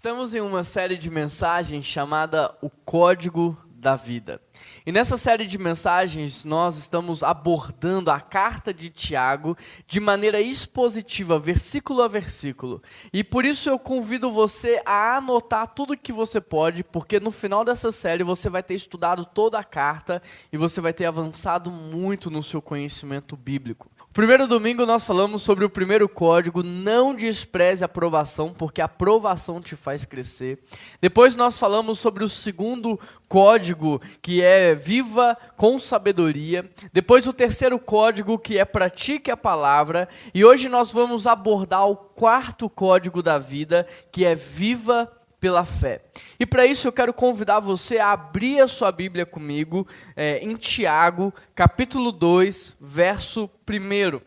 Estamos em uma série de mensagens chamada O Código da Vida. E nessa série de mensagens nós estamos abordando a carta de Tiago de maneira expositiva, versículo a versículo. E por isso eu convido você a anotar tudo que você pode, porque no final dessa série você vai ter estudado toda a carta e você vai ter avançado muito no seu conhecimento bíblico. Primeiro domingo nós falamos sobre o primeiro código, não despreze a aprovação, porque a aprovação te faz crescer. Depois nós falamos sobre o segundo código, que é viva com sabedoria. Depois o terceiro código, que é pratique a palavra. E hoje nós vamos abordar o quarto código da vida, que é viva pela fé. E para isso eu quero convidar você a abrir a sua Bíblia comigo é, em Tiago, capítulo 2, verso 1.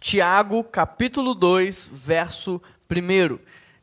Tiago, capítulo 2, verso 1.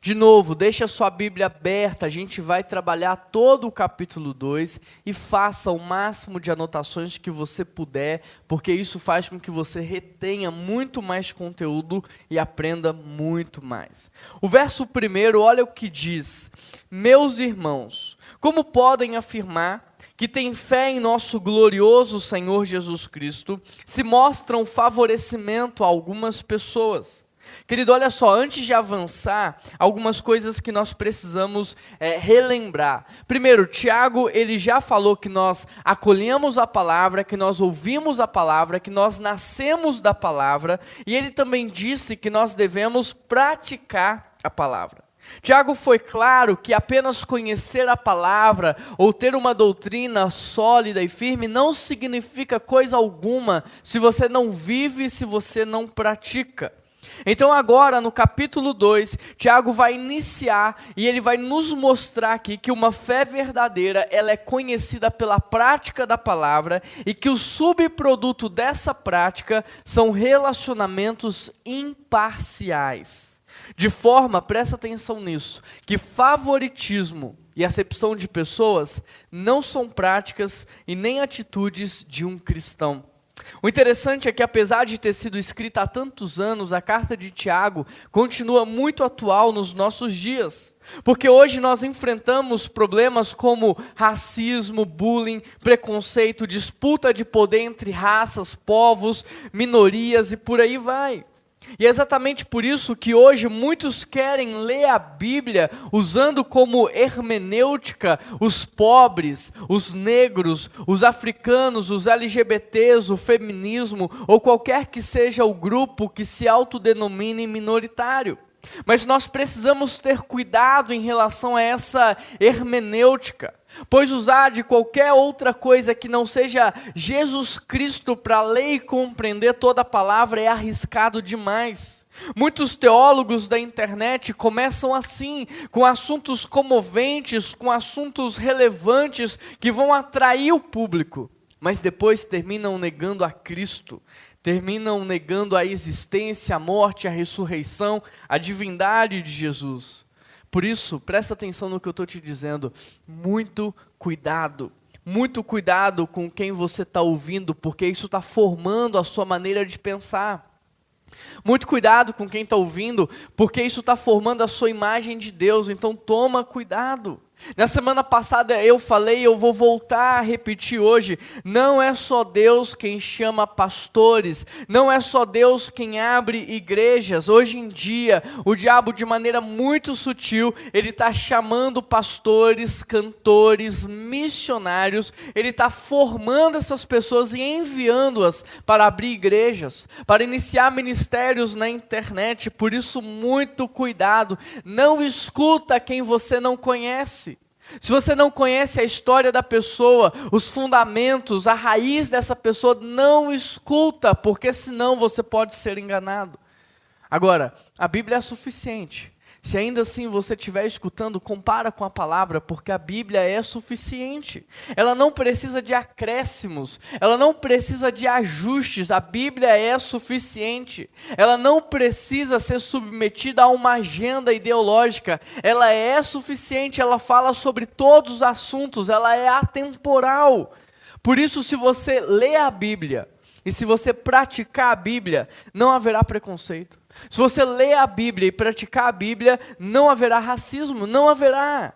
De novo, deixe a sua Bíblia aberta, a gente vai trabalhar todo o capítulo 2 e faça o máximo de anotações que você puder, porque isso faz com que você retenha muito mais conteúdo e aprenda muito mais. O verso primeiro, olha o que diz: Meus irmãos, como podem afirmar que têm fé em nosso glorioso Senhor Jesus Cristo, se mostram favorecimento a algumas pessoas? Querido, olha só, antes de avançar, algumas coisas que nós precisamos é, relembrar. Primeiro, Tiago, ele já falou que nós acolhemos a palavra, que nós ouvimos a palavra, que nós nascemos da palavra, e ele também disse que nós devemos praticar a palavra. Tiago foi claro que apenas conhecer a palavra ou ter uma doutrina sólida e firme não significa coisa alguma se você não vive, se você não pratica. Então, agora, no capítulo 2, Tiago vai iniciar e ele vai nos mostrar aqui que uma fé verdadeira ela é conhecida pela prática da palavra e que o subproduto dessa prática são relacionamentos imparciais. De forma, presta atenção nisso, que favoritismo e acepção de pessoas não são práticas e nem atitudes de um cristão. O interessante é que, apesar de ter sido escrita há tantos anos, a carta de Tiago continua muito atual nos nossos dias. Porque hoje nós enfrentamos problemas como racismo, bullying, preconceito, disputa de poder entre raças, povos, minorias e por aí vai. E é exatamente por isso que hoje muitos querem ler a Bíblia usando como hermenêutica os pobres, os negros, os africanos, os LGBTs, o feminismo ou qualquer que seja o grupo que se autodenomine minoritário. Mas nós precisamos ter cuidado em relação a essa hermenêutica. Pois usar de qualquer outra coisa que não seja Jesus Cristo para ler e compreender toda a palavra é arriscado demais. Muitos teólogos da internet começam assim, com assuntos comoventes, com assuntos relevantes que vão atrair o público, mas depois terminam negando a Cristo, terminam negando a existência, a morte, a ressurreição, a divindade de Jesus. Por isso, presta atenção no que eu estou te dizendo. Muito cuidado. Muito cuidado com quem você está ouvindo, porque isso está formando a sua maneira de pensar. Muito cuidado com quem está ouvindo, porque isso está formando a sua imagem de Deus. Então, toma cuidado. Na semana passada eu falei, eu vou voltar a repetir hoje: não é só Deus quem chama pastores, não é só Deus quem abre igrejas. Hoje em dia, o diabo, de maneira muito sutil, ele está chamando pastores, cantores, missionários, ele está formando essas pessoas e enviando-as para abrir igrejas, para iniciar ministérios na internet. Por isso, muito cuidado, não escuta quem você não conhece. Se você não conhece a história da pessoa, os fundamentos, a raiz dessa pessoa, não escuta, porque senão você pode ser enganado. Agora, a Bíblia é suficiente. Se ainda assim você estiver escutando, compara com a palavra, porque a Bíblia é suficiente. Ela não precisa de acréscimos, ela não precisa de ajustes, a Bíblia é suficiente. Ela não precisa ser submetida a uma agenda ideológica, ela é suficiente, ela fala sobre todos os assuntos, ela é atemporal. Por isso, se você lê a Bíblia, E se você praticar a Bíblia, não haverá preconceito. Se você ler a Bíblia e praticar a Bíblia, não haverá racismo, não haverá.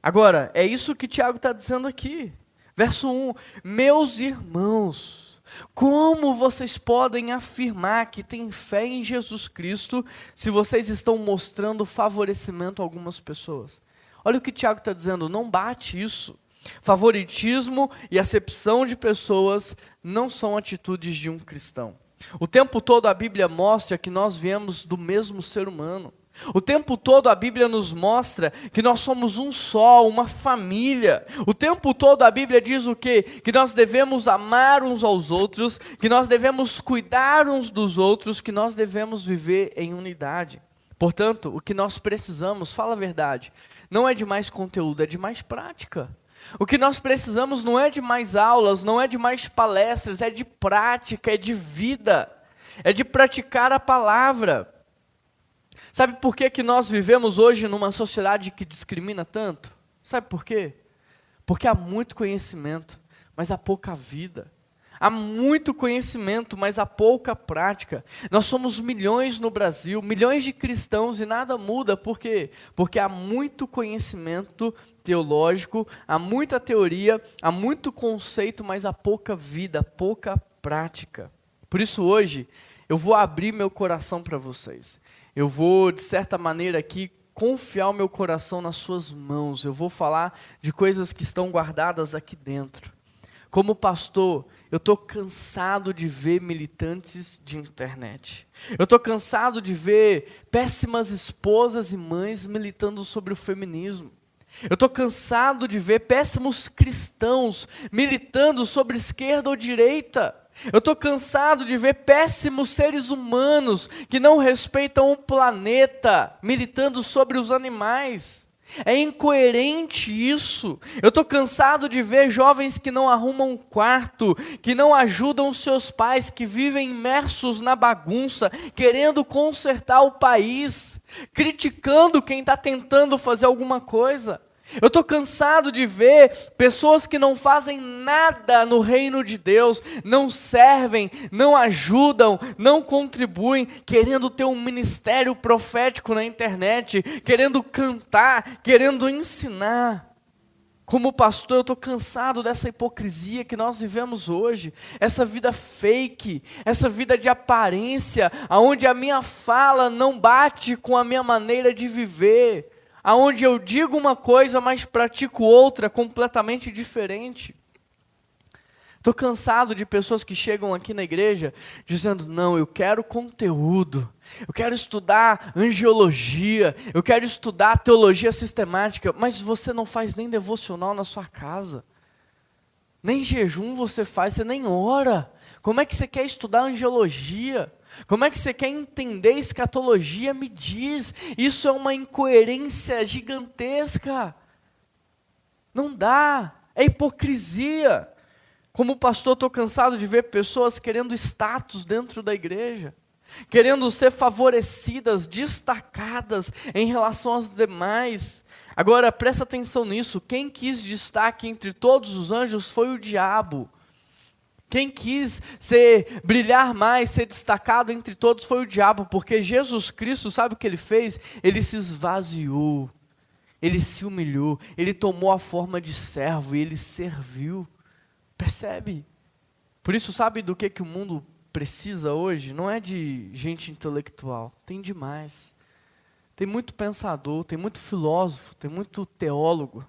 Agora, é isso que Tiago está dizendo aqui. Verso 1: Meus irmãos, como vocês podem afirmar que têm fé em Jesus Cristo se vocês estão mostrando favorecimento a algumas pessoas? Olha o que Tiago está dizendo, não bate isso. Favoritismo e acepção de pessoas não são atitudes de um cristão. O tempo todo a Bíblia mostra que nós viemos do mesmo ser humano. O tempo todo a Bíblia nos mostra que nós somos um só, uma família. O tempo todo a Bíblia diz o quê? Que nós devemos amar uns aos outros, que nós devemos cuidar uns dos outros, que nós devemos viver em unidade. Portanto, o que nós precisamos, fala a verdade, não é de mais conteúdo, é de mais prática. O que nós precisamos não é de mais aulas, não é de mais palestras, é de prática, é de vida, é de praticar a palavra. Sabe por que, que nós vivemos hoje numa sociedade que discrimina tanto? Sabe por quê? Porque há muito conhecimento, mas há pouca vida. Há muito conhecimento, mas há pouca prática. Nós somos milhões no Brasil, milhões de cristãos e nada muda. Por quê? Porque há muito conhecimento teológico, há muita teoria, há muito conceito, mas há pouca vida, pouca prática. Por isso hoje eu vou abrir meu coração para vocês. Eu vou, de certa maneira, aqui confiar o meu coração nas suas mãos. Eu vou falar de coisas que estão guardadas aqui dentro. Como pastor, eu estou cansado de ver militantes de internet. Eu estou cansado de ver péssimas esposas e mães militando sobre o feminismo. Eu estou cansado de ver péssimos cristãos militando sobre esquerda ou direita. Eu estou cansado de ver péssimos seres humanos que não respeitam o planeta, militando sobre os animais. É incoerente isso. Eu estou cansado de ver jovens que não arrumam um quarto, que não ajudam seus pais, que vivem imersos na bagunça, querendo consertar o país, criticando quem está tentando fazer alguma coisa. Eu estou cansado de ver pessoas que não fazem nada no reino de Deus, não servem, não ajudam, não contribuem, querendo ter um ministério profético na internet, querendo cantar, querendo ensinar. Como pastor, eu estou cansado dessa hipocrisia que nós vivemos hoje, essa vida fake, essa vida de aparência, onde a minha fala não bate com a minha maneira de viver aonde eu digo uma coisa, mas pratico outra completamente diferente. Estou cansado de pessoas que chegam aqui na igreja dizendo: não, eu quero conteúdo, eu quero estudar angiologia, eu quero estudar teologia sistemática, mas você não faz nem devocional na sua casa, nem jejum você faz, você nem ora. Como é que você quer estudar angiologia? Como é que você quer entender escatologia? Me diz. Isso é uma incoerência gigantesca. Não dá. É hipocrisia. Como pastor, estou cansado de ver pessoas querendo status dentro da igreja, querendo ser favorecidas, destacadas em relação aos demais. Agora, presta atenção nisso: quem quis destaque entre todos os anjos foi o diabo. Quem quis ser brilhar mais, ser destacado entre todos foi o diabo, porque Jesus Cristo, sabe o que ele fez? Ele se esvaziou. Ele se humilhou, ele tomou a forma de servo e ele serviu. Percebe? Por isso, sabe do que, que o mundo precisa hoje? Não é de gente intelectual, tem demais. Tem muito pensador, tem muito filósofo, tem muito teólogo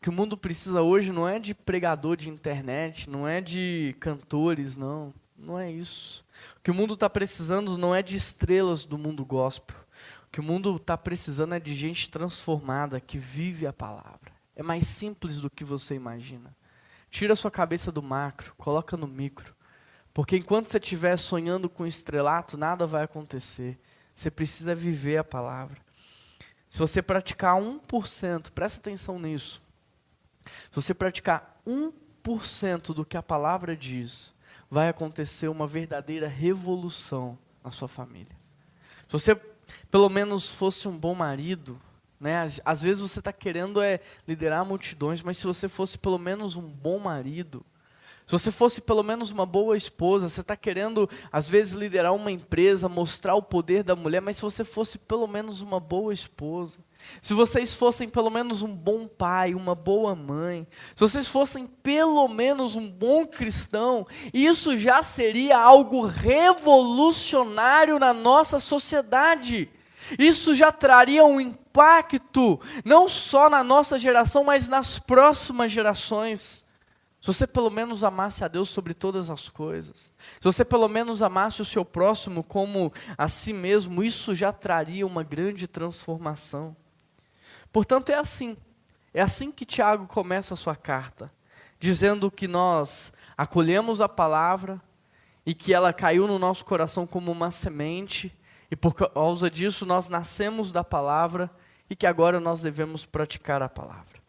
que o mundo precisa hoje não é de pregador de internet, não é de cantores, não. Não é isso. O que o mundo está precisando não é de estrelas do mundo gospel. O que o mundo está precisando é de gente transformada que vive a palavra. É mais simples do que você imagina. Tira a sua cabeça do macro, coloca no micro. Porque enquanto você estiver sonhando com estrelato, nada vai acontecer. Você precisa viver a palavra. Se você praticar 1%, presta atenção nisso. Se você praticar 1% do que a palavra diz, vai acontecer uma verdadeira revolução na sua família. Se você pelo menos fosse um bom marido, né? Às, às vezes você está querendo é liderar multidões, mas se você fosse pelo menos um bom marido, Se você fosse pelo menos uma boa esposa, você está querendo, às vezes, liderar uma empresa, mostrar o poder da mulher, mas se você fosse pelo menos uma boa esposa, se vocês fossem pelo menos um bom pai, uma boa mãe, se vocês fossem pelo menos um bom cristão, isso já seria algo revolucionário na nossa sociedade. Isso já traria um impacto, não só na nossa geração, mas nas próximas gerações. Se você pelo menos amasse a Deus sobre todas as coisas, se você pelo menos amasse o seu próximo como a si mesmo, isso já traria uma grande transformação. Portanto, é assim. É assim que Tiago começa a sua carta, dizendo que nós acolhemos a palavra e que ela caiu no nosso coração como uma semente, e por causa disso nós nascemos da palavra e que agora nós devemos praticar a palavra.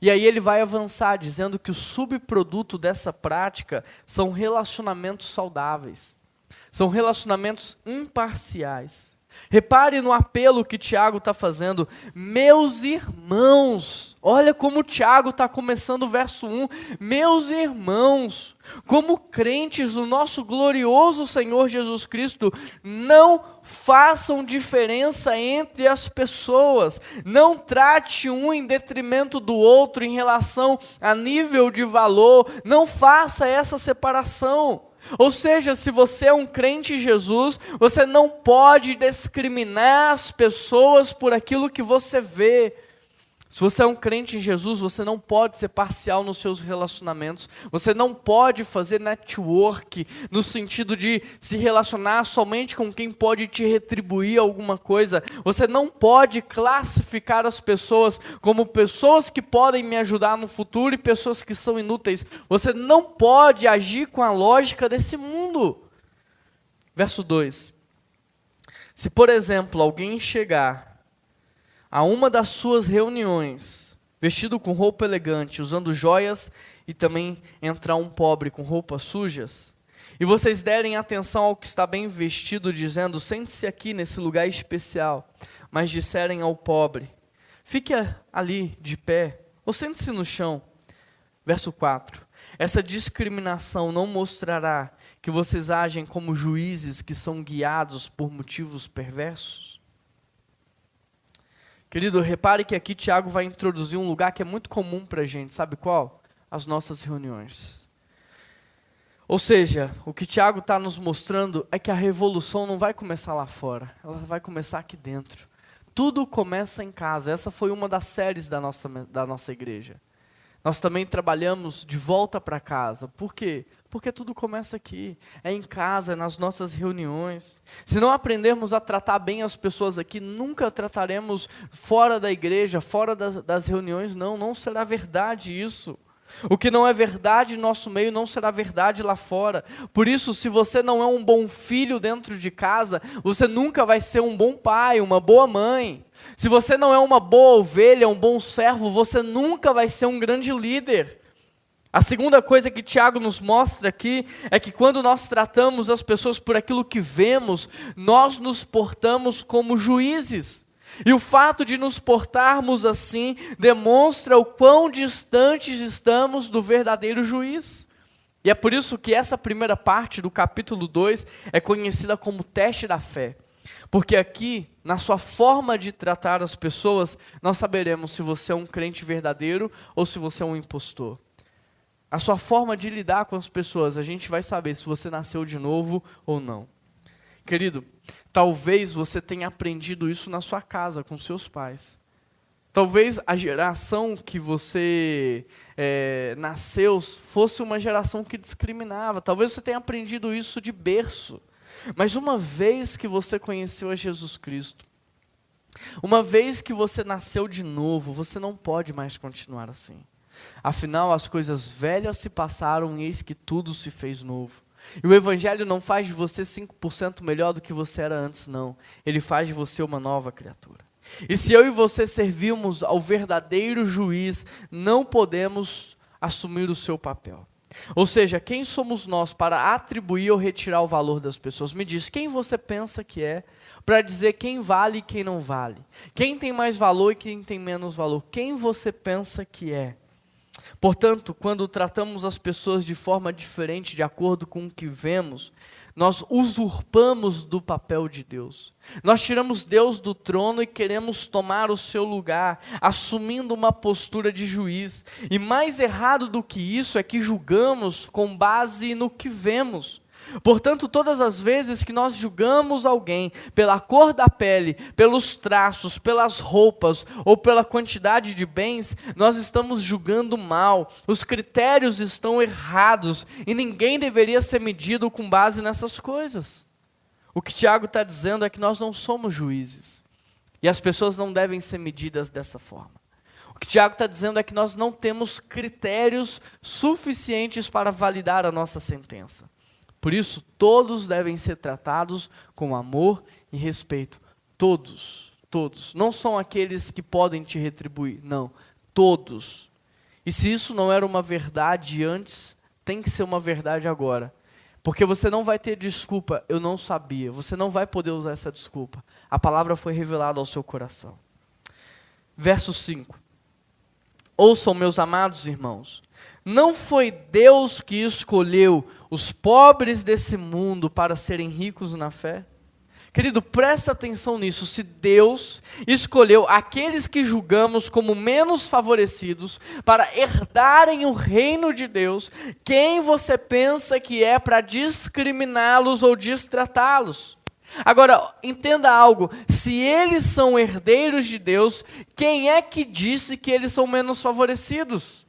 E aí ele vai avançar dizendo que o subproduto dessa prática são relacionamentos saudáveis, são relacionamentos imparciais. Repare no apelo que Tiago está fazendo. Meus irmãos, olha como Tiago está começando o verso 1. Meus irmãos, como crentes do nosso glorioso Senhor Jesus Cristo, não façam diferença entre as pessoas. Não trate um em detrimento do outro em relação a nível de valor. Não faça essa separação. Ou seja, se você é um crente em Jesus, você não pode discriminar as pessoas por aquilo que você vê. Se você é um crente em Jesus, você não pode ser parcial nos seus relacionamentos. Você não pode fazer network no sentido de se relacionar somente com quem pode te retribuir alguma coisa. Você não pode classificar as pessoas como pessoas que podem me ajudar no futuro e pessoas que são inúteis. Você não pode agir com a lógica desse mundo. Verso 2. Se, por exemplo, alguém chegar a uma das suas reuniões, vestido com roupa elegante, usando joias, e também entrar um pobre com roupas sujas, e vocês derem atenção ao que está bem vestido, dizendo: sente-se aqui nesse lugar especial, mas disserem ao pobre: fique ali de pé, ou sente-se no chão. Verso 4: Essa discriminação não mostrará que vocês agem como juízes que são guiados por motivos perversos? Querido, repare que aqui Tiago vai introduzir um lugar que é muito comum para a gente, sabe qual? As nossas reuniões. Ou seja, o que Tiago está nos mostrando é que a revolução não vai começar lá fora, ela vai começar aqui dentro. Tudo começa em casa. Essa foi uma das séries da nossa, da nossa igreja. Nós também trabalhamos de volta para casa. Por quê? Porque tudo começa aqui, é em casa, é nas nossas reuniões. Se não aprendermos a tratar bem as pessoas aqui, nunca trataremos fora da igreja, fora das, das reuniões, não, não será verdade isso. O que não é verdade em nosso meio não será verdade lá fora. Por isso, se você não é um bom filho dentro de casa, você nunca vai ser um bom pai, uma boa mãe. Se você não é uma boa ovelha, um bom servo, você nunca vai ser um grande líder. A segunda coisa que Tiago nos mostra aqui é que quando nós tratamos as pessoas por aquilo que vemos, nós nos portamos como juízes. E o fato de nos portarmos assim demonstra o quão distantes estamos do verdadeiro juiz. E é por isso que essa primeira parte do capítulo 2 é conhecida como teste da fé. Porque aqui, na sua forma de tratar as pessoas, nós saberemos se você é um crente verdadeiro ou se você é um impostor. A sua forma de lidar com as pessoas, a gente vai saber se você nasceu de novo ou não. Querido, talvez você tenha aprendido isso na sua casa, com seus pais. Talvez a geração que você é, nasceu fosse uma geração que discriminava. Talvez você tenha aprendido isso de berço. Mas uma vez que você conheceu a Jesus Cristo, uma vez que você nasceu de novo, você não pode mais continuar assim. Afinal, as coisas velhas se passaram e eis que tudo se fez novo. E o Evangelho não faz de você 5% melhor do que você era antes, não. Ele faz de você uma nova criatura. E se eu e você servirmos ao verdadeiro juiz, não podemos assumir o seu papel. Ou seja, quem somos nós para atribuir ou retirar o valor das pessoas? Me diz, quem você pensa que é para dizer quem vale e quem não vale? Quem tem mais valor e quem tem menos valor? Quem você pensa que é? Portanto, quando tratamos as pessoas de forma diferente, de acordo com o que vemos, nós usurpamos do papel de Deus. Nós tiramos Deus do trono e queremos tomar o seu lugar, assumindo uma postura de juiz. E mais errado do que isso é que julgamos com base no que vemos. Portanto, todas as vezes que nós julgamos alguém pela cor da pele, pelos traços, pelas roupas ou pela quantidade de bens, nós estamos julgando mal. Os critérios estão errados e ninguém deveria ser medido com base nessas coisas. O que Tiago está dizendo é que nós não somos juízes e as pessoas não devem ser medidas dessa forma. O que Tiago está dizendo é que nós não temos critérios suficientes para validar a nossa sentença. Por isso, todos devem ser tratados com amor e respeito. Todos, todos. Não são aqueles que podem te retribuir, não. Todos. E se isso não era uma verdade antes, tem que ser uma verdade agora. Porque você não vai ter desculpa, eu não sabia. Você não vai poder usar essa desculpa. A palavra foi revelada ao seu coração. Verso 5. Ouçam, meus amados irmãos, não foi Deus que escolheu os pobres desse mundo para serem ricos na fé? Querido, presta atenção nisso. Se Deus escolheu aqueles que julgamos como menos favorecidos para herdarem o reino de Deus, quem você pensa que é para discriminá-los ou distratá-los? Agora, entenda algo: se eles são herdeiros de Deus, quem é que disse que eles são menos favorecidos?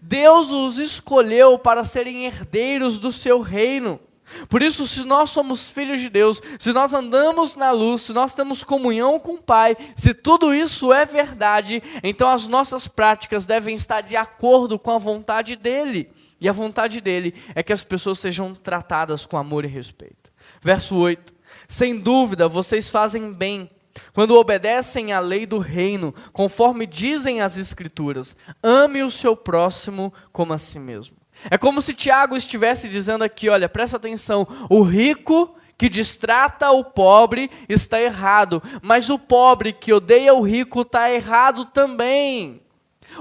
Deus os escolheu para serem herdeiros do seu reino. Por isso, se nós somos filhos de Deus, se nós andamos na luz, se nós temos comunhão com o Pai, se tudo isso é verdade, então as nossas práticas devem estar de acordo com a vontade dEle. E a vontade dEle é que as pessoas sejam tratadas com amor e respeito. Verso 8: Sem dúvida, vocês fazem bem quando obedecem à lei do reino, conforme dizem as Escrituras, ame o seu próximo como a si mesmo. É como se Tiago estivesse dizendo aqui: olha, presta atenção, o rico que distrata o pobre está errado, mas o pobre que odeia o rico está errado também.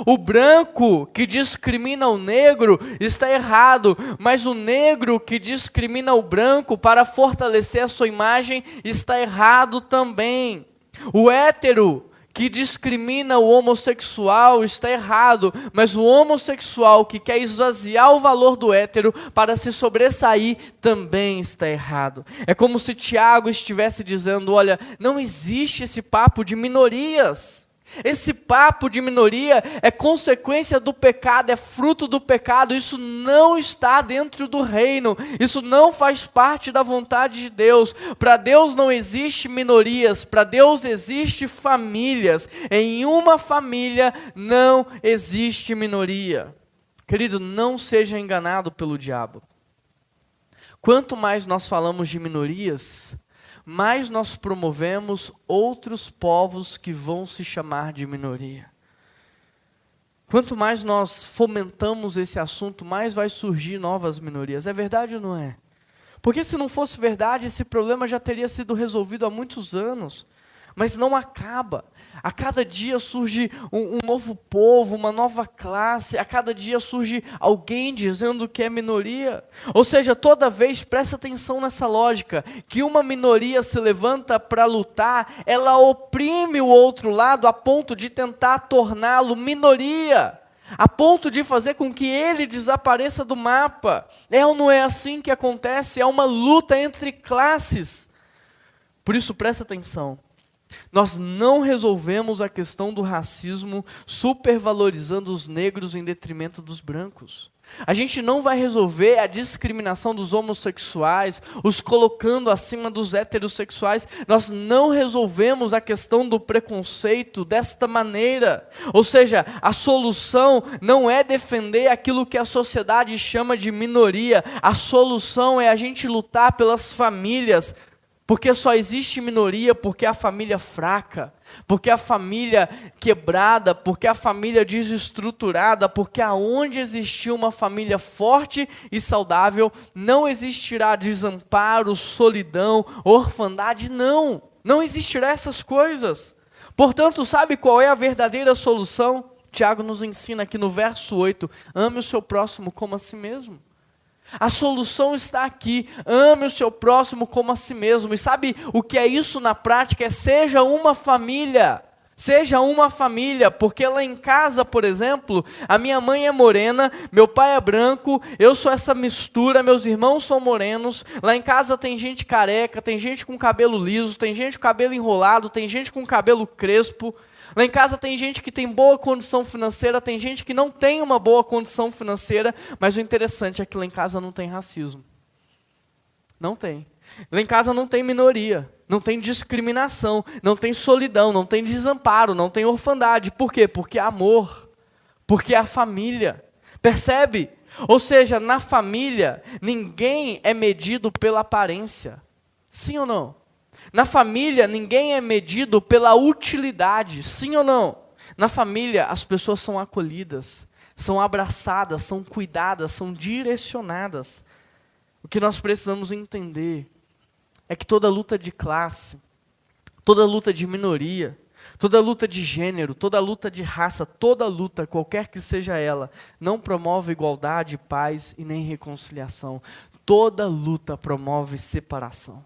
O branco que discrimina o negro está errado, mas o negro que discrimina o branco para fortalecer a sua imagem está errado também. O hétero que discrimina o homossexual está errado, mas o homossexual que quer esvaziar o valor do hétero para se sobressair também está errado. É como se Tiago estivesse dizendo: olha, não existe esse papo de minorias. Esse papo de minoria é consequência do pecado, é fruto do pecado, isso não está dentro do reino, isso não faz parte da vontade de Deus. Para Deus não existe minorias, para Deus existe famílias. Em uma família não existe minoria. Querido, não seja enganado pelo diabo. Quanto mais nós falamos de minorias, mais nós promovemos outros povos que vão se chamar de minoria. Quanto mais nós fomentamos esse assunto, mais vai surgir novas minorias. É verdade ou não é? Porque se não fosse verdade, esse problema já teria sido resolvido há muitos anos. Mas não acaba. A cada dia surge um, um, novo povo, uma nova classe, a cada dia surge alguém dizendo que é minoria. Ou seja, toda vez, presta atenção nessa lógica, que uma minoria se levanta para lutar, ela oprime o outro lado a ponto de tentar torná-lo minoria. A ponto de fazer com que ele desapareça do mapa. É ou não é assim que acontece? É uma luta entre classes. Por isso, presta atenção. Nós não resolvemos a questão do racismo supervalorizando os negros em detrimento dos brancos. A gente não vai resolver a discriminação dos homossexuais, os colocando acima dos heterossexuais. Nós não resolvemos a questão do preconceito desta maneira. Ou seja, a solução não é defender aquilo que a sociedade chama de minoria. A solução é a gente lutar pelas famílias, porque só existe minoria porque a família fraca, porque a família quebrada, porque a família desestruturada, porque aonde existiu uma família forte e saudável, não existirá desamparo, solidão, orfandade, não. Não existirá essas coisas. Portanto, sabe qual é a verdadeira solução? Tiago nos ensina aqui no verso 8: ame o seu próximo como a si mesmo. A solução está aqui. Ame o seu próximo como a si mesmo. E sabe o que é isso na prática? É seja uma família. Seja uma família, porque lá em casa, por exemplo, a minha mãe é morena, meu pai é branco, eu sou essa mistura, meus irmãos são morenos. Lá em casa tem gente careca, tem gente com cabelo liso, tem gente com cabelo enrolado, tem gente com cabelo crespo. Lá em casa tem gente que tem boa condição financeira, tem gente que não tem uma boa condição financeira, mas o interessante é que lá em casa não tem racismo. Não tem. Lá em casa não tem minoria não tem discriminação, não tem solidão, não tem desamparo, não tem orfandade. Por quê? Porque é amor, porque é a família. Percebe? Ou seja, na família, ninguém é medido pela aparência. Sim ou não? Na família, ninguém é medido pela utilidade. Sim ou não? Na família, as pessoas são acolhidas, são abraçadas, são cuidadas, são direcionadas. O que nós precisamos entender é que toda luta de classe, toda luta de minoria, toda luta de gênero, toda luta de raça, toda luta, qualquer que seja ela, não promove igualdade, paz e nem reconciliação. Toda luta promove separação.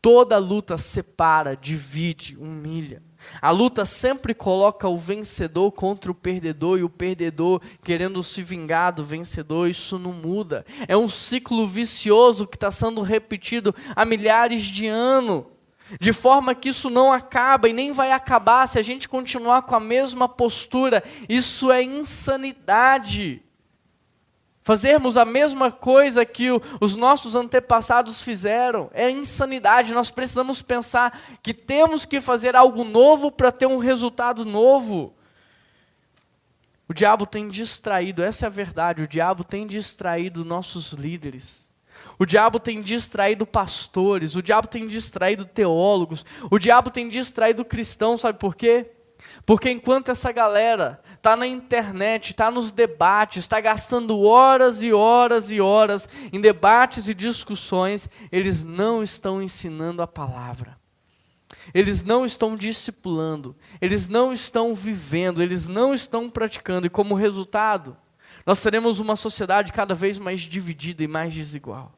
Toda luta separa, divide, humilha. A luta sempre coloca o vencedor contra o perdedor e o perdedor querendo se vingar do vencedor. Isso não muda. É um ciclo vicioso que está sendo repetido há milhares de anos. De forma que isso não acaba e nem vai acabar se a gente continuar com a mesma postura. Isso é insanidade fazermos a mesma coisa que o, os nossos antepassados fizeram. É insanidade. Nós precisamos pensar que temos que fazer algo novo para ter um resultado novo. O diabo tem distraído, essa é a verdade, o diabo tem distraído nossos líderes. O diabo tem distraído pastores, o diabo tem distraído teólogos, o diabo tem distraído cristãos, sabe por quê? Porque enquanto essa galera está na internet, está nos debates, está gastando horas e horas e horas em debates e discussões, eles não estão ensinando a palavra. Eles não estão discipulando, eles não estão vivendo, eles não estão praticando, e como resultado, nós teremos uma sociedade cada vez mais dividida e mais desigual.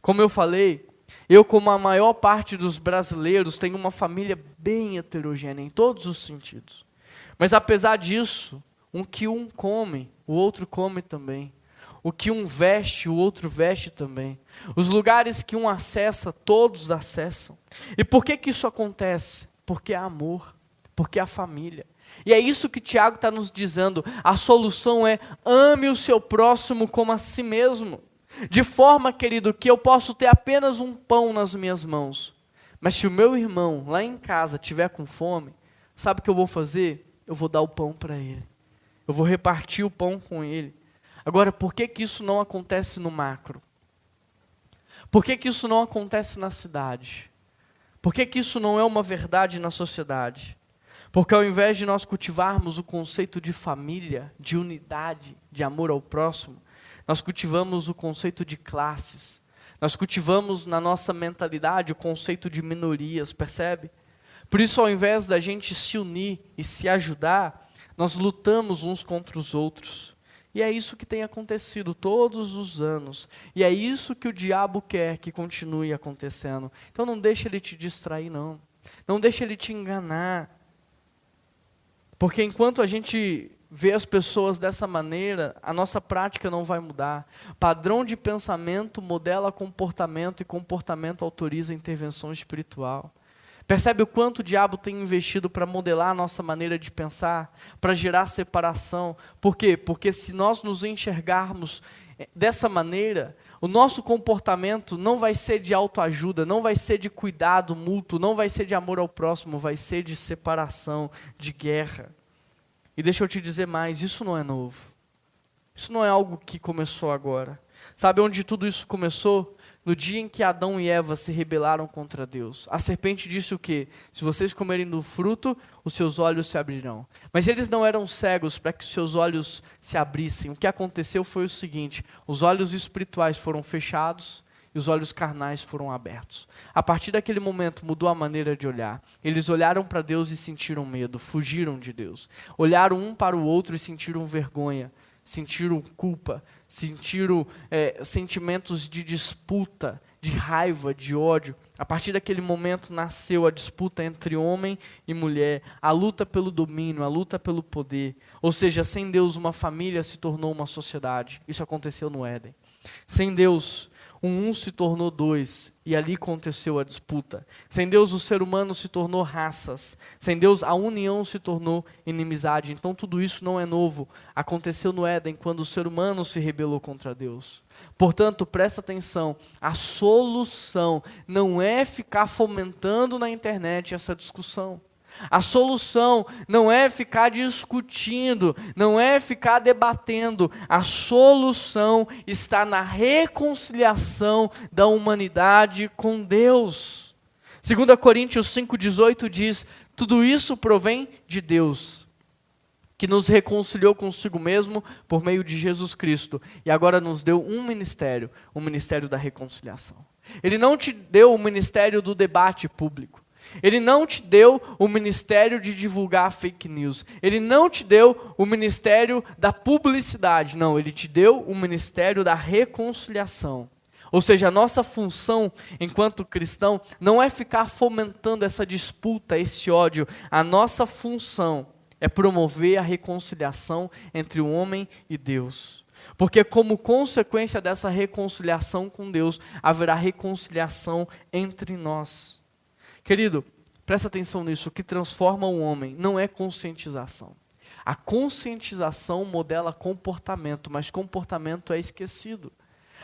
Como eu falei, eu, como a maior parte dos brasileiros, tenho uma família bem heterogênea em todos os sentidos. Mas apesar disso, um que um come, o outro come também. O que um veste, o outro veste também. Os lugares que um acessa, todos acessam. E por que, que isso acontece? Porque é amor, porque a família. E é isso que Tiago está nos dizendo. A solução é ame o seu próximo como a si mesmo. De forma, querido, que eu posso ter apenas um pão nas minhas mãos. Mas se o meu irmão lá em casa tiver com fome, sabe o que eu vou fazer? Eu vou dar o pão para ele. Eu vou repartir o pão com ele. Agora, por que, que isso não acontece no macro? Por que, que isso não acontece na cidade? Por que, que isso não é uma verdade na sociedade? Porque ao invés de nós cultivarmos o conceito de família, de unidade, de amor ao próximo, nós cultivamos o conceito de classes. Nós cultivamos na nossa mentalidade o conceito de minorias, percebe? Por isso, ao invés da gente se unir e se ajudar, nós lutamos uns contra os outros. E é isso que tem acontecido todos os anos. E é isso que o diabo quer que continue acontecendo. Então não deixe ele te distrair, não. Não deixe ele te enganar. Porque enquanto a gente vê as pessoas dessa maneira, a nossa prática não vai mudar. Padrão de pensamento modela comportamento e comportamento autoriza intervenção espiritual. Percebe o quanto o diabo tem investido para modelar a nossa maneira de pensar, para gerar separação? Por quê? Porque se nós nos enxergarmos eh, dessa maneira, o nosso comportamento não vai ser de autoajuda, não vai ser de cuidado mútuo, não vai ser de amor ao próximo, vai ser de separação, de guerra. E deixa eu te dizer mais: isso não é novo. Isso não é algo que começou agora. Sabe onde tudo isso começou? no dia em que Adão e Eva se rebelaram contra Deus. A serpente disse o quê? Se vocês comerem do fruto, os seus olhos se abrirão. Mas eles não eram cegos para que seus olhos se abrissem. O que aconteceu foi o seguinte: os olhos espirituais foram fechados e os olhos carnais foram abertos. A partir daquele momento mudou a maneira de olhar. Eles olharam para Deus e sentiram medo, fugiram de Deus. Olharam um para o outro e sentiram vergonha, sentiram culpa, sentiram é, sentimentos de disputa, de raiva, de ódio. A partir daquele momento nasceu a disputa entre homem e mulher, a luta pelo domínio, a luta pelo poder. Ou seja, sem Deus, uma família se tornou uma sociedade. Isso aconteceu no Éden. Sem Deus, um se tornou dois, e ali aconteceu a disputa. Sem Deus, o ser humano se tornou raças. Sem Deus, a união se tornou inimizade. Então, tudo isso não é novo. Aconteceu no Éden, quando o ser humano se rebelou contra Deus. Portanto, presta atenção: a solução não é ficar fomentando na internet essa discussão. A solução não é ficar discutindo, não é ficar debatendo. A solução está na reconciliação da humanidade com Deus. 2 Coríntios 5,18 diz: Tudo isso provém de Deus, que nos reconciliou consigo mesmo por meio de Jesus Cristo e agora nos deu um ministério o ministério da reconciliação. Ele não te deu o ministério do debate público. Ele não te deu o ministério de divulgar fake news. Ele não te deu o ministério da publicidade. Não, ele te deu o ministério da reconciliação. Ou seja, a nossa função enquanto cristão não é ficar fomentando essa disputa, esse ódio. A nossa função é promover a reconciliação entre o homem e Deus. Porque, como consequência dessa reconciliação com Deus, haverá reconciliação entre nós. Querido, presta atenção nisso. O que transforma o homem não é conscientização. A conscientização modela comportamento, mas comportamento é esquecido.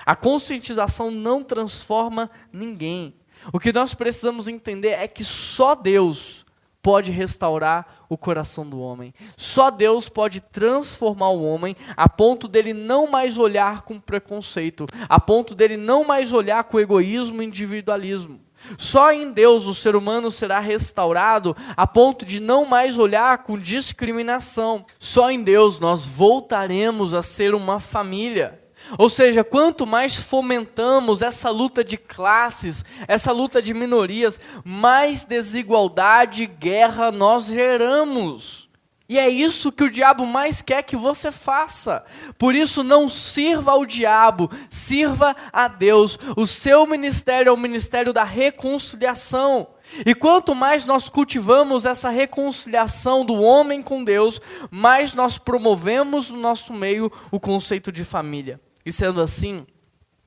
A conscientização não transforma ninguém. O que nós precisamos entender é que só Deus pode restaurar o coração do homem. Só Deus pode transformar o homem a ponto dele não mais olhar com preconceito, a ponto dele não mais olhar com egoísmo e individualismo. Só em Deus o ser humano será restaurado a ponto de não mais olhar com discriminação. Só em Deus nós voltaremos a ser uma família. Ou seja, quanto mais fomentamos essa luta de classes, essa luta de minorias, mais desigualdade e guerra nós geramos. E é isso que o diabo mais quer que você faça. Por isso, não sirva ao diabo, sirva a Deus. O seu ministério é o ministério da reconciliação. E quanto mais nós cultivamos essa reconciliação do homem com Deus, mais nós promovemos no nosso meio o conceito de família. E sendo assim,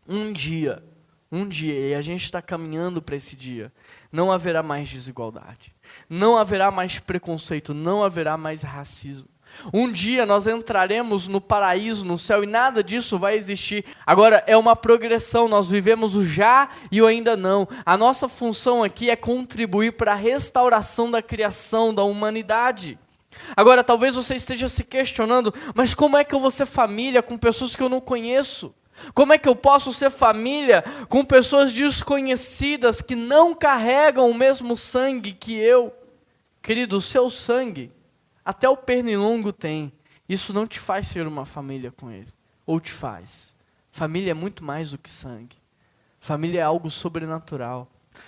um dia, um dia, e a gente está caminhando para esse dia, não haverá mais desigualdade não haverá mais preconceito, não haverá mais racismo. Um dia nós entraremos no paraíso, no céu, e nada disso vai existir. Agora, é uma progressão, nós vivemos o já e o ainda não. A nossa função aqui é contribuir para a restauração da criação, da humanidade. Agora, talvez você esteja se questionando, mas como é que eu vou ser família com pessoas que eu não conheço? Como é que eu posso ser família com pessoas desconhecidas que não carregam o mesmo sangue que eu? Querido, o seu sangue, até o pernilongo tem. Isso não te faz ser uma família com ele. Ou te faz. Família é muito mais do que sangue. Família é algo sobrenatural.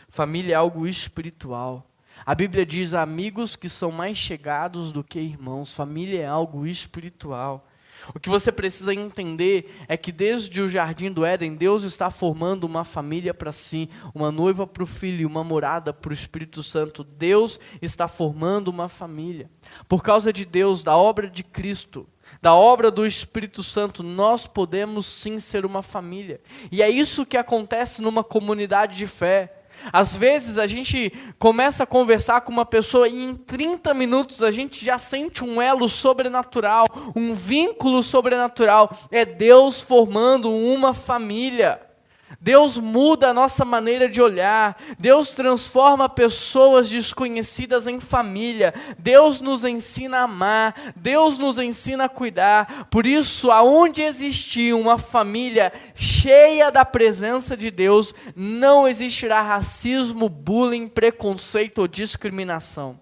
Família é algo espiritual. A Bíblia diz amigos que são mais chegados do que irmãos. Família é algo espiritual. O que você precisa entender é que desde o jardim do Éden, Deus está formando uma família para si, uma noiva para o filho, uma morada para o Espírito Santo. Deus está formando uma família. Por causa de Deus, da obra de Cristo, da obra do Espírito Santo, nós podemos sim ser uma família. E é isso que acontece numa comunidade de fé. Às vezes a gente começa a conversar com uma pessoa e em 30 minutos a gente já sente um elo sobrenatural, um vínculo sobrenatural. É Deus formando uma família. Deus muda a nossa maneira de olhar, Deus transforma pessoas desconhecidas em família, Deus nos ensina a amar, Deus nos ensina a cuidar. Por isso, aonde existir uma família cheia da presença de Deus, não existirá racismo, bullying, preconceito ou discriminação.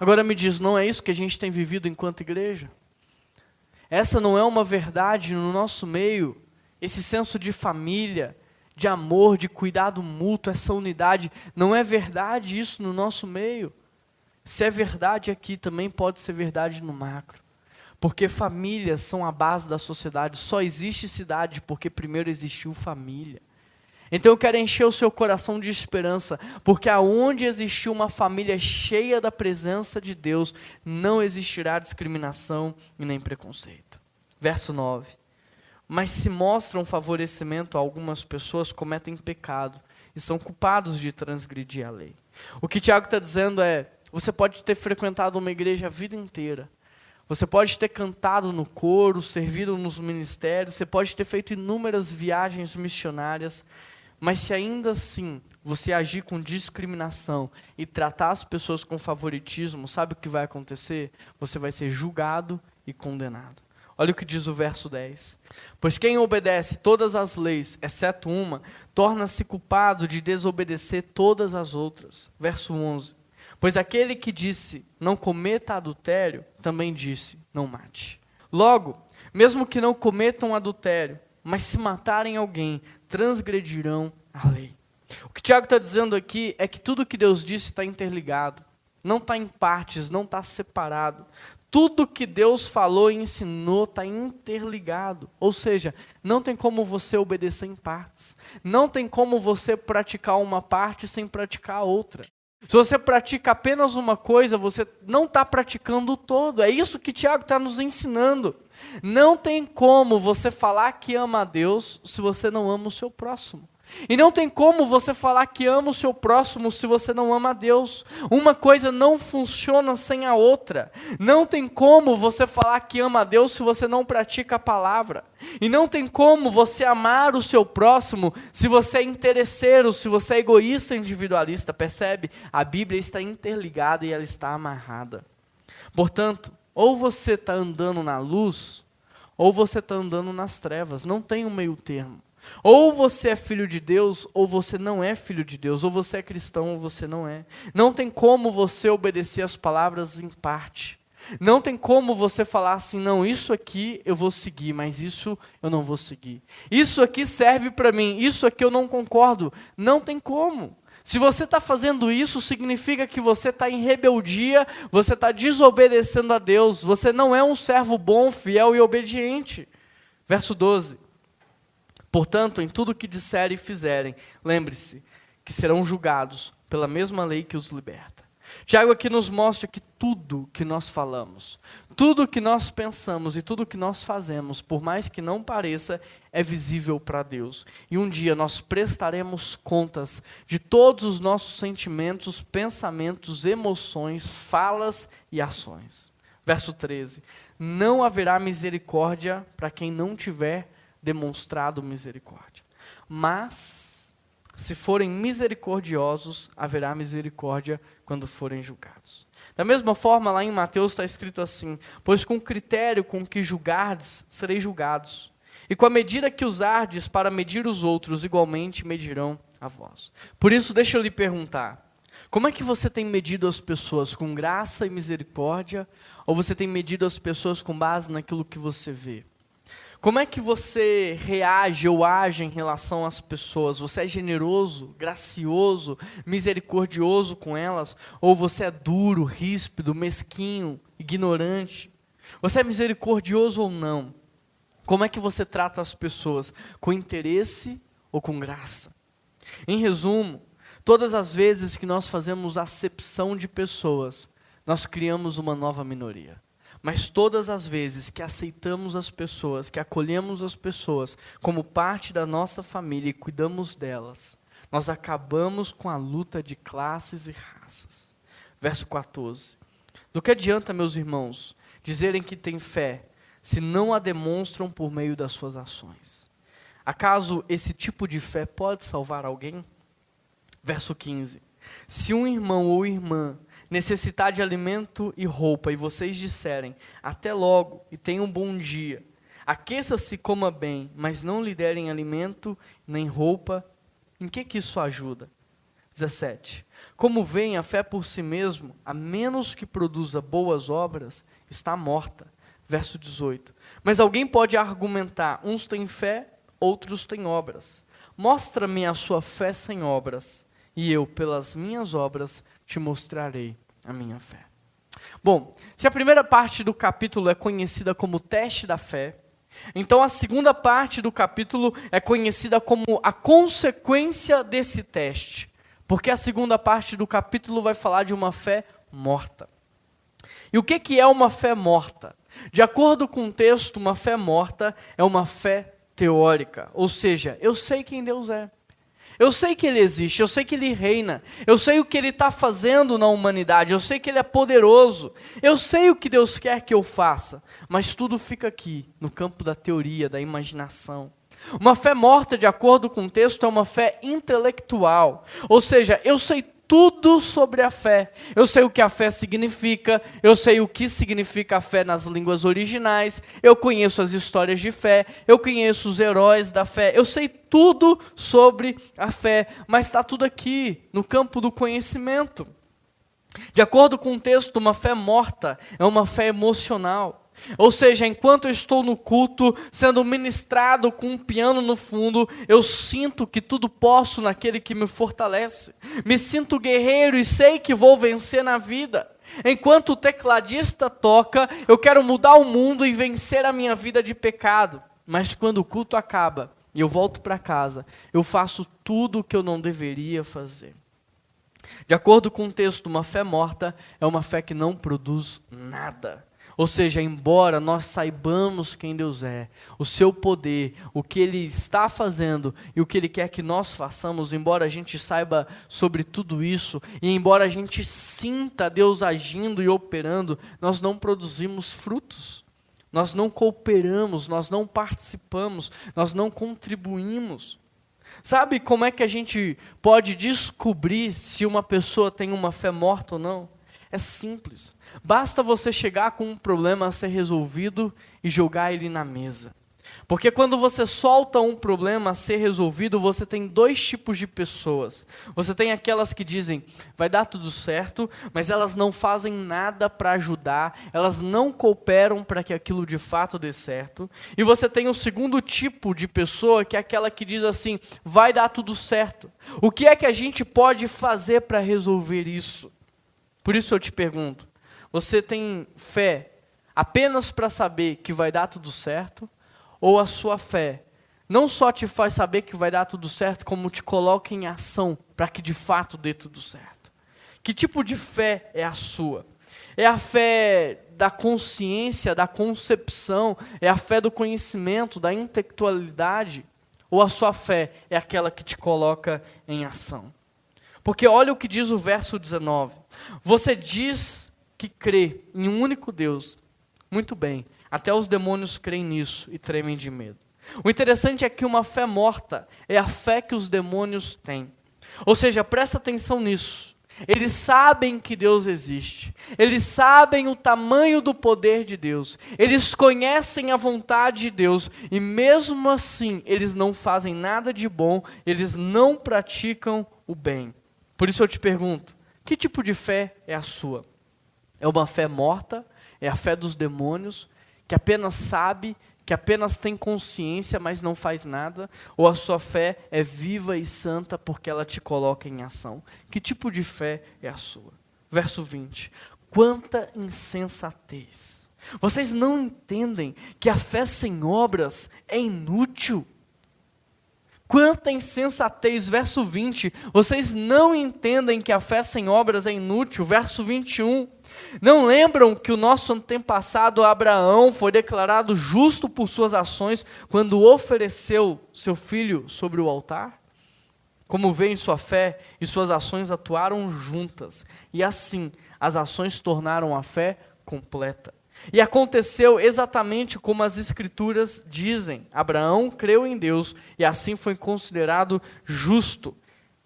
Agora me diz, não é isso que a gente tem vivido enquanto igreja? Essa não é uma verdade no nosso meio esse senso de família, de amor, de cuidado mútuo, essa unidade. Não é verdade isso no nosso meio? Se é verdade aqui, também pode ser verdade no macro. Porque famílias são a base da sociedade. Só existe cidade porque primeiro existiu família. Então eu quero encher o seu coração de esperança, porque aonde existiu uma família cheia da presença de Deus, não existirá discriminação e nem preconceito. Verso 9. Mas se mostram favorecimento a algumas pessoas, cometem pecado e são culpados de transgredir a lei. O que Tiago está dizendo é: você pode ter frequentado uma igreja a vida inteira, você pode ter cantado no coro, servido nos ministérios, você pode ter feito inúmeras viagens missionárias, mas se ainda assim você agir com discriminação e tratar as pessoas com favoritismo, sabe o que vai acontecer? Você vai ser julgado e condenado. Olha o que diz o verso 10. Pois quem obedece todas as leis, exceto uma, torna-se culpado de desobedecer todas as outras. Verso 11. Pois aquele que disse, não cometa adultério, também disse, não mate. Logo, mesmo que não cometam adultério, mas se matarem alguém, transgredirão a lei. O que Tiago está dizendo aqui é que tudo que Deus disse está interligado, não está em partes, não está separado. Tudo que Deus falou e ensinou está interligado. Ou seja, não tem como você obedecer em partes. Não tem como você praticar uma parte sem praticar a outra. Se você pratica apenas uma coisa, você não está praticando o todo. É isso que Tiago está nos ensinando. Não tem como você falar que ama a Deus se você não ama o seu próximo. E não tem como você falar que ama o seu próximo se você não ama a Deus. Uma coisa não funciona sem a outra. Não tem como você falar que ama a Deus se você não pratica a palavra. E não tem como você amar o seu próximo se você é interesseiro, se você é egoísta, individualista. Percebe? A Bíblia está interligada e ela está amarrada. Portanto, ou você está andando na luz, ou você está andando nas trevas. Não tem um meio termo. Ou você é filho de Deus, ou você não é filho de Deus. Ou você é cristão, ou você não é. Não tem como você obedecer as palavras em parte. Não tem como você falar assim, não, isso aqui eu vou seguir, mas isso eu não vou seguir. Isso aqui serve para mim, isso aqui eu não concordo. Não tem como. Se você está fazendo isso, significa que você está em rebeldia, você está desobedecendo a Deus, você não é um servo bom, fiel e obediente. Verso 12. Portanto, em tudo que disserem e fizerem, lembre-se que serão julgados pela mesma lei que os liberta. Tiago aqui nos mostra que tudo que nós falamos, tudo que nós pensamos e tudo que nós fazemos, por mais que não pareça, é visível para Deus. E um dia nós prestaremos contas de todos os nossos sentimentos, pensamentos, emoções, falas e ações. Verso 13: Não haverá misericórdia para quem não tiver demonstrado misericórdia. Mas, se forem misericordiosos, haverá misericórdia quando forem julgados. Da mesma forma, lá em Mateus está escrito assim: Pois com o critério com que julgardes, sereis julgados. E com a medida que usardes para medir os outros, igualmente medirão a vós. Por isso, deixa eu lhe perguntar: como é que você tem medido as pessoas? Com graça e misericórdia? Ou você tem medido as pessoas com base naquilo que você vê? Como é que você reage ou age em relação às pessoas? Você é generoso, gracioso, misericordioso com elas? Ou você é duro, ríspido, mesquinho, ignorante? Você é misericordioso ou não? Como é que você trata as pessoas? Com interesse ou com graça? Em resumo, todas as vezes que nós fazemos acepção de pessoas, nós criamos uma nova minoria. Mas todas as vezes que aceitamos as pessoas, que acolhemos as pessoas como parte da nossa família e cuidamos delas, nós acabamos com a luta de classes e raças. Verso 14. Do que adianta, meus irmãos, dizerem que têm fé, se não a demonstram por meio das suas ações? Acaso esse tipo de fé pode salvar alguém? Verso 15. Se um irmão ou irmã necessitar de alimento e roupa, e vocês disserem, até logo, e tenham um bom dia, aqueça-se e coma bem, mas não lhe derem alimento nem roupa, em que, que isso ajuda? 17. Como vem a fé por si mesmo, a menos que produza boas obras, está morta. Verso 18. Mas alguém pode argumentar: uns têm fé, outros têm obras. Mostra-me a sua fé sem obras, e eu, pelas minhas obras, te mostrarei a minha fé. Bom, se a primeira parte do capítulo é conhecida como teste da fé, então a segunda parte do capítulo é conhecida como a consequência desse teste, porque a segunda parte do capítulo vai falar de uma fé morta. E o que, que é uma fé morta? De acordo com o texto, uma fé morta é uma fé teórica, ou seja, eu sei quem Deus é. Eu sei que Ele existe, eu sei que Ele reina, eu sei o que Ele está fazendo na humanidade, eu sei que Ele é poderoso, eu sei o que Deus quer que eu faça, mas tudo fica aqui, no campo da teoria, da imaginação. Uma fé morta, de acordo com o texto, é uma fé intelectual, ou seja, eu sei tudo sobre a fé. Eu sei o que a fé significa, eu sei o que significa a fé nas línguas originais, eu conheço as histórias de fé, eu conheço os heróis da fé, eu sei tudo sobre a fé, mas está tudo aqui, no campo do conhecimento. De acordo com o texto, uma fé morta é uma fé emocional. Ou seja, enquanto eu estou no culto, sendo ministrado com um piano no fundo, eu sinto que tudo posso naquele que me fortalece. Me sinto guerreiro e sei que vou vencer na vida. Enquanto o tecladista toca, eu quero mudar o mundo e vencer a minha vida de pecado. Mas quando o culto acaba e eu volto para casa, eu faço tudo o que eu não deveria fazer. De acordo com o texto, uma fé morta é uma fé que não produz nada. Ou seja, embora nós saibamos quem Deus é, o seu poder, o que Ele está fazendo e o que Ele quer que nós façamos, embora a gente saiba sobre tudo isso, e embora a gente sinta Deus agindo e operando, nós não produzimos frutos. Nós não cooperamos, nós não participamos, nós não contribuímos. Sabe como é que a gente pode descobrir se uma pessoa tem uma fé morta ou não? É simples. Basta você chegar com um problema a ser resolvido e jogar ele na mesa. Porque quando você solta um problema a ser resolvido, você tem dois tipos de pessoas. Você tem aquelas que dizem, vai dar tudo certo, mas elas não fazem nada para ajudar, elas não cooperam para que aquilo de fato dê certo. E você tem o segundo tipo de pessoa, que é aquela que diz assim, vai dar tudo certo. O que é que a gente pode fazer para resolver isso? Por isso eu te pergunto: você tem fé apenas para saber que vai dar tudo certo? Ou a sua fé não só te faz saber que vai dar tudo certo, como te coloca em ação para que de fato dê tudo certo? Que tipo de fé é a sua? É a fé da consciência, da concepção, é a fé do conhecimento, da intelectualidade? Ou a sua fé é aquela que te coloca em ação? Porque olha o que diz o verso 19. Você diz que crê em um único Deus. Muito bem. Até os demônios creem nisso e tremem de medo. O interessante é que uma fé morta é a fé que os demônios têm. Ou seja, presta atenção nisso. Eles sabem que Deus existe. Eles sabem o tamanho do poder de Deus. Eles conhecem a vontade de Deus. E mesmo assim, eles não fazem nada de bom. Eles não praticam o bem. Por isso eu te pergunto: que tipo de fé é a sua? É uma fé morta? É a fé dos demônios, que apenas sabe, que apenas tem consciência, mas não faz nada? Ou a sua fé é viva e santa porque ela te coloca em ação? Que tipo de fé é a sua? Verso 20. Quanta insensatez! Vocês não entendem que a fé sem obras é inútil? Quanta insensatez, verso 20. Vocês não entendem que a fé sem obras é inútil, verso 21. Não lembram que o nosso antepassado Abraão foi declarado justo por suas ações quando ofereceu seu filho sobre o altar? Como vêem, sua fé e suas ações atuaram juntas, e assim as ações tornaram a fé completa. E aconteceu exatamente como as Escrituras dizem: Abraão creu em Deus e assim foi considerado justo.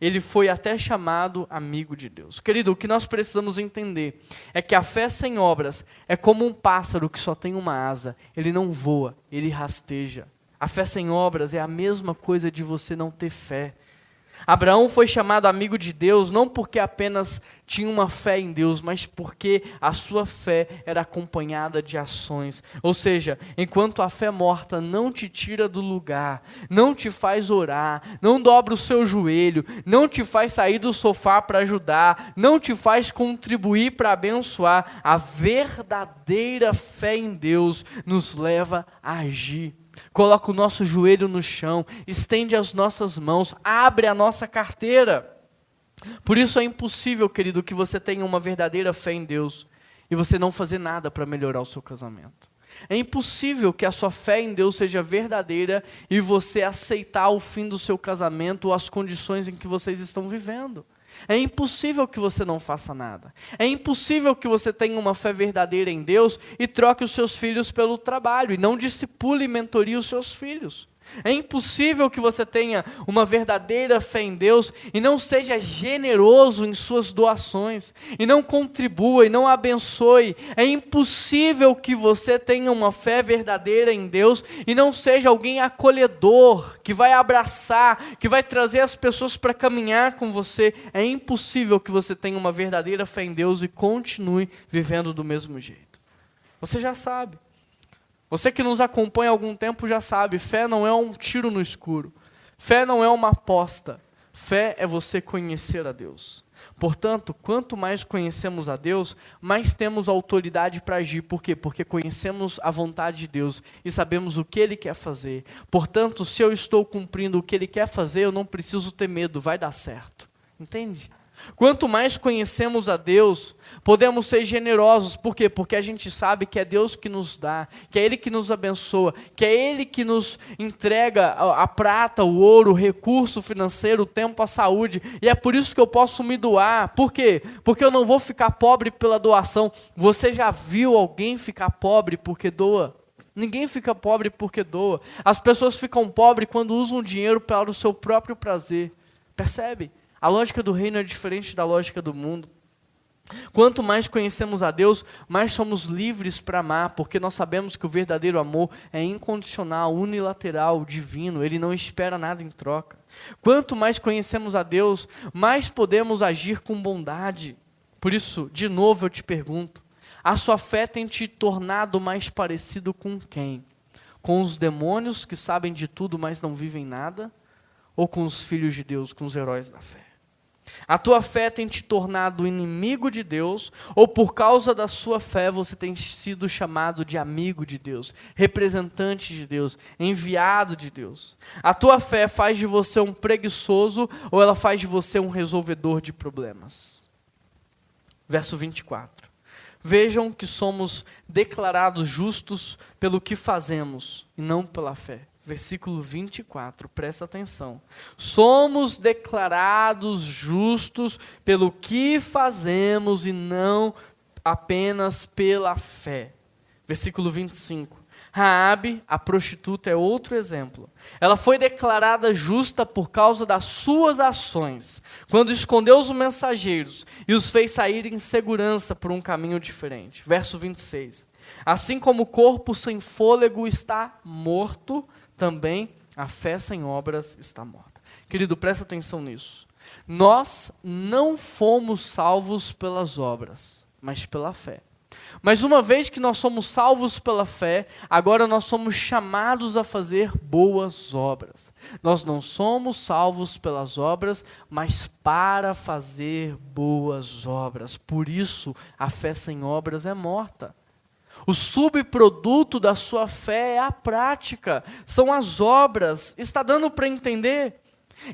Ele foi até chamado amigo de Deus. Querido, o que nós precisamos entender é que a fé sem obras é como um pássaro que só tem uma asa. Ele não voa, ele rasteja. A fé sem obras é a mesma coisa de você não ter fé. Abraão foi chamado amigo de Deus não porque apenas tinha uma fé em Deus, mas porque a sua fé era acompanhada de ações. Ou seja, enquanto a fé morta não te tira do lugar, não te faz orar, não dobra o seu joelho, não te faz sair do sofá para ajudar, não te faz contribuir para abençoar, a verdadeira fé em Deus nos leva a agir coloca o nosso joelho no chão, estende as nossas mãos, abre a nossa carteira. Por isso é impossível, querido, que você tenha uma verdadeira fé em Deus e você não fazer nada para melhorar o seu casamento. É impossível que a sua fé em Deus seja verdadeira e você aceitar o fim do seu casamento ou as condições em que vocês estão vivendo. É impossível que você não faça nada. É impossível que você tenha uma fé verdadeira em Deus e troque os seus filhos pelo trabalho e não discipule e mentorie os seus filhos. É impossível que você tenha uma verdadeira fé em Deus e não seja generoso em suas doações, e não contribua e não abençoe. É impossível que você tenha uma fé verdadeira em Deus e não seja alguém acolhedor, que vai abraçar, que vai trazer as pessoas para caminhar com você. É impossível que você tenha uma verdadeira fé em Deus e continue vivendo do mesmo jeito. Você já sabe. Você que nos acompanha há algum tempo já sabe, fé não é um tiro no escuro. Fé não é uma aposta. Fé é você conhecer a Deus. Portanto, quanto mais conhecemos a Deus, mais temos autoridade para agir. Por quê? Porque conhecemos a vontade de Deus e sabemos o que Ele quer fazer. Portanto, se eu estou cumprindo o que Ele quer fazer, eu não preciso ter medo, vai dar certo. Entende? Quanto mais conhecemos a Deus, podemos ser generosos. Por quê? Porque a gente sabe que é Deus que nos dá, que é Ele que nos abençoa, que é Ele que nos entrega a, a prata, o ouro, o recurso financeiro, o tempo, a saúde. E é por isso que eu posso me doar. Por quê? Porque eu não vou ficar pobre pela doação. Você já viu alguém ficar pobre porque doa? Ninguém fica pobre porque doa. As pessoas ficam pobres quando usam dinheiro para o seu próprio prazer. Percebe? A lógica do reino é diferente da lógica do mundo. Quanto mais conhecemos a Deus, mais somos livres para amar, porque nós sabemos que o verdadeiro amor é incondicional, unilateral, divino, ele não espera nada em troca. Quanto mais conhecemos a Deus, mais podemos agir com bondade. Por isso, de novo eu te pergunto: a sua fé tem te tornado mais parecido com quem? Com os demônios que sabem de tudo, mas não vivem nada? Ou com os filhos de Deus, com os heróis da fé? A tua fé tem te tornado inimigo de Deus, ou por causa da sua fé você tem sido chamado de amigo de Deus, representante de Deus, enviado de Deus. A tua fé faz de você um preguiçoso ou ela faz de você um resolvedor de problemas. Verso 24. Vejam que somos declarados justos pelo que fazemos e não pela fé versículo 24, presta atenção. Somos declarados justos pelo que fazemos e não apenas pela fé. Versículo 25. Raabe, a prostituta, é outro exemplo. Ela foi declarada justa por causa das suas ações, quando escondeu os mensageiros e os fez sair em segurança por um caminho diferente. Verso 26. Assim como o corpo sem fôlego está morto, também a fé sem obras está morta. Querido, presta atenção nisso. Nós não fomos salvos pelas obras, mas pela fé. Mas uma vez que nós somos salvos pela fé, agora nós somos chamados a fazer boas obras. Nós não somos salvos pelas obras, mas para fazer boas obras. Por isso, a fé sem obras é morta. O subproduto da sua fé é a prática, são as obras. Está dando para entender?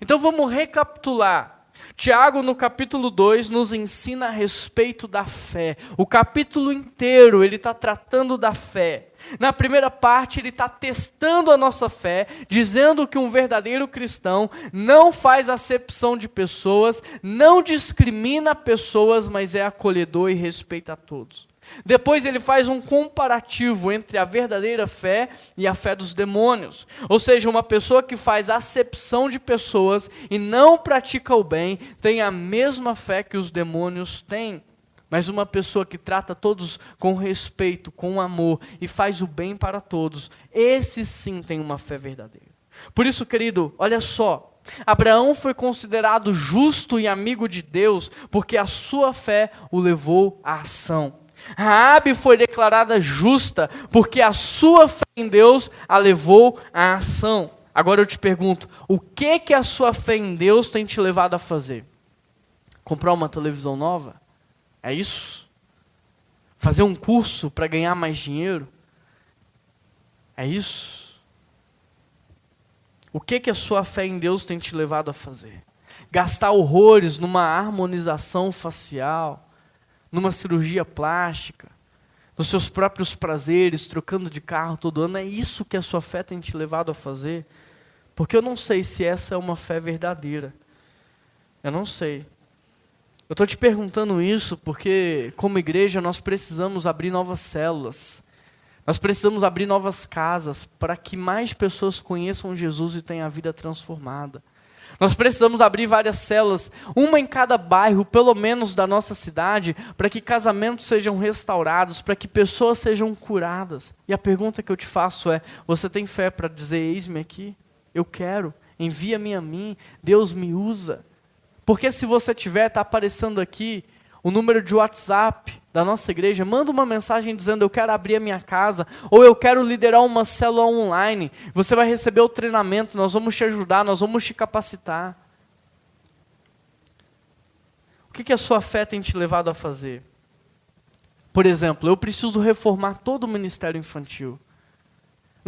Então vamos recapitular. Tiago, no capítulo 2, nos ensina a respeito da fé. O capítulo inteiro ele está tratando da fé. Na primeira parte, ele está testando a nossa fé, dizendo que um verdadeiro cristão não faz acepção de pessoas, não discrimina pessoas, mas é acolhedor e respeita a todos. Depois ele faz um comparativo entre a verdadeira fé e a fé dos demônios. Ou seja, uma pessoa que faz acepção de pessoas e não pratica o bem tem a mesma fé que os demônios têm. Mas uma pessoa que trata todos com respeito, com amor e faz o bem para todos, esse sim tem uma fé verdadeira. Por isso, querido, olha só, Abraão foi considerado justo e amigo de Deus porque a sua fé o levou à ação. Raabe foi declarada justa porque a sua fé em Deus a levou à ação. Agora eu te pergunto, o que que a sua fé em Deus tem te levado a fazer? Comprar uma televisão nova? É isso? Fazer um curso para ganhar mais dinheiro? É isso? O que que a sua fé em Deus tem te levado a fazer? Gastar horrores numa harmonização facial, numa cirurgia plástica, nos seus próprios prazeres, trocando de carro todo ano, é isso que a sua fé tem te levado a fazer? Porque eu não sei se essa é uma fé verdadeira. Eu não sei. Eu estou te perguntando isso porque, como igreja, nós precisamos abrir novas células. Nós precisamos abrir novas casas para que mais pessoas conheçam Jesus e tenham a vida transformada. Nós precisamos abrir várias células, uma em cada bairro, pelo menos da nossa cidade, para que casamentos sejam restaurados, para que pessoas sejam curadas. E a pergunta que eu te faço é: você tem fé para dizer, eis-me aqui? Eu quero, envia-me a mim, Deus me usa. Porque se você tiver, está aparecendo aqui o número de WhatsApp da nossa igreja, manda uma mensagem dizendo eu quero abrir a minha casa, ou eu quero liderar uma célula online. Você vai receber o treinamento, nós vamos te ajudar, nós vamos te capacitar. O que, que a sua fé tem te levado a fazer? Por exemplo, eu preciso reformar todo o ministério infantil.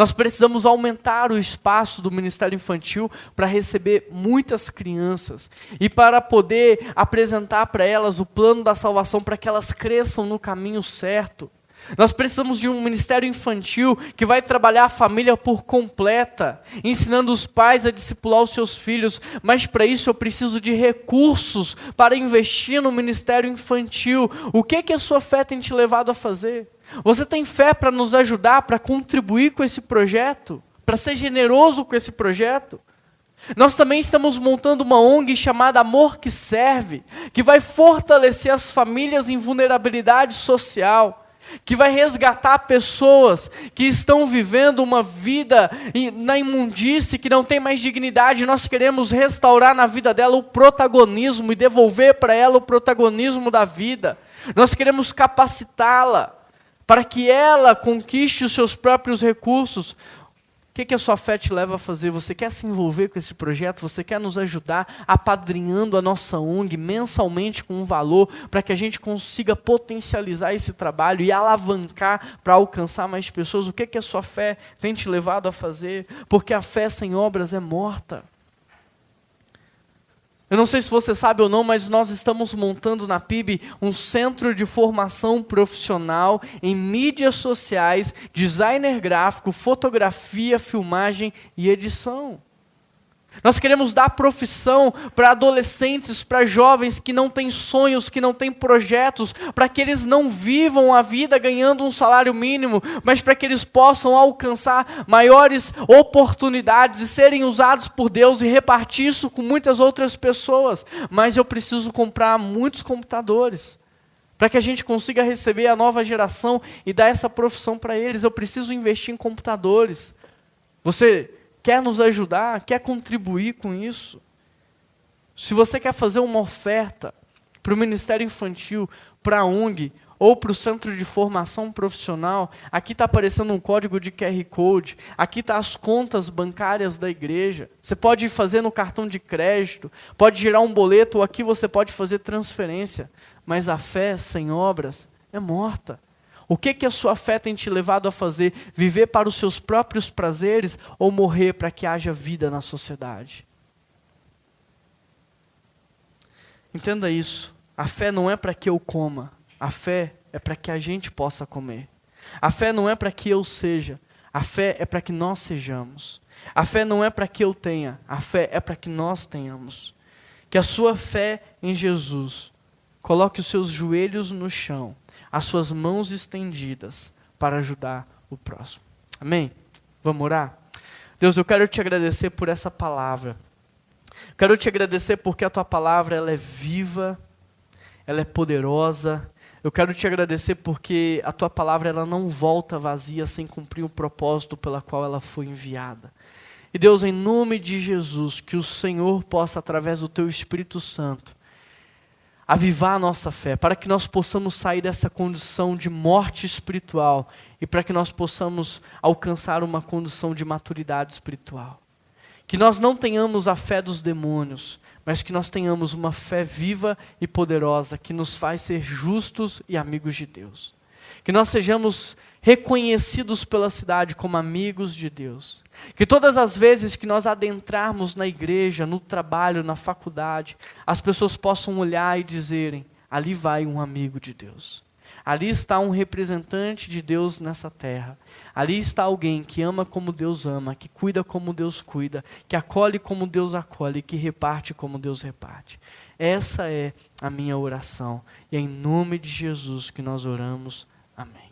Nós precisamos aumentar o espaço do Ministério Infantil para receber muitas crianças e para poder apresentar para elas o plano da salvação para que elas cresçam no caminho certo. Nós precisamos de um ministério infantil que vai trabalhar a família por completa, ensinando os pais a discipular os seus filhos, mas para isso eu preciso de recursos para investir no ministério infantil. O que que a sua fé tem te levado a fazer? Você tem fé para nos ajudar, para contribuir com esse projeto? Para ser generoso com esse projeto? Nós também estamos montando uma ONG chamada Amor que Serve, que vai fortalecer as famílias em vulnerabilidade social, que vai resgatar pessoas que estão vivendo uma vida na imundície, que não tem mais dignidade. Nós queremos restaurar na vida dela o protagonismo e devolver para ela o protagonismo da vida. Nós queremos capacitá-la para que ela conquiste os seus próprios recursos. O que, que a sua fé te leva a fazer? Você quer se envolver com esse projeto? Você quer nos ajudar apadrinhando a nossa ONG mensalmente com um valor para que a gente consiga potencializar esse trabalho e alavancar para alcançar mais pessoas? O que, que a sua fé tem te levado a fazer? Porque a fé sem obras é morta. Eu não sei se você sabe ou não, mas nós estamos montando na PIB um centro de formação profissional em mídias sociais, designer gráfico, fotografia, filmagem e edição. Nós queremos dar profissão para adolescentes, para jovens que não têm sonhos, que não têm projetos, para que eles não vivam a vida ganhando um salário mínimo, mas para que eles possam alcançar maiores oportunidades e serem usados por Deus e repartir isso com muitas outras pessoas. Mas eu preciso comprar muitos computadores para que a gente consiga receber a nova geração e dar essa profissão para eles. Eu preciso investir em computadores. Você quer nos ajudar, quer contribuir com isso. Se você quer fazer uma oferta para o Ministério Infantil, para a ONG ou para o Centro de Formação Profissional, aqui está aparecendo um código de QR Code, aqui está as contas bancárias da igreja. Você pode fazer no cartão de crédito, pode gerar um boleto, ou aqui você pode fazer transferência. Mas a fé sem obras é morta. O que, que a sua fé tem te levado a fazer? Viver para os seus próprios prazeres ou morrer para que haja vida na sociedade? Entenda isso. A fé não é para que eu coma, a fé é para que a gente possa comer. A fé não é para que eu seja, a fé é para que nós sejamos. A fé não é para que eu tenha, a fé é para que nós tenhamos. Que a sua fé em Jesus coloque os seus joelhos no chão as suas mãos estendidas para ajudar o próximo. Amém? Vamos orar? Deus, eu quero te agradecer por essa palavra. Quero te agradecer porque a tua palavra ela é viva, ela é poderosa. Eu quero te agradecer porque a tua palavra ela não volta vazia sem cumprir o propósito pela qual ela foi enviada. E Deus, em nome de Jesus, que o Senhor possa, através do Teu Espírito Santo, avivar a nossa fé, para que nós possamos sair dessa condição de morte espiritual e para que nós possamos alcançar uma condição de maturidade espiritual. Que nós não tenhamos a fé dos demônios, mas que nós tenhamos uma fé viva e poderosa que nos faz ser justos e amigos de Deus. Que nós sejamos reconhecidos pela cidade como amigos de Deus. Que todas as vezes que nós adentrarmos na igreja, no trabalho, na faculdade, as pessoas possam olhar e dizerem: ali vai um amigo de Deus. Ali está um representante de Deus nessa terra. Ali está alguém que ama como Deus ama, que cuida como Deus cuida, que acolhe como Deus acolhe, que reparte como Deus reparte. Essa é a minha oração. E é em nome de Jesus que nós oramos. Amém.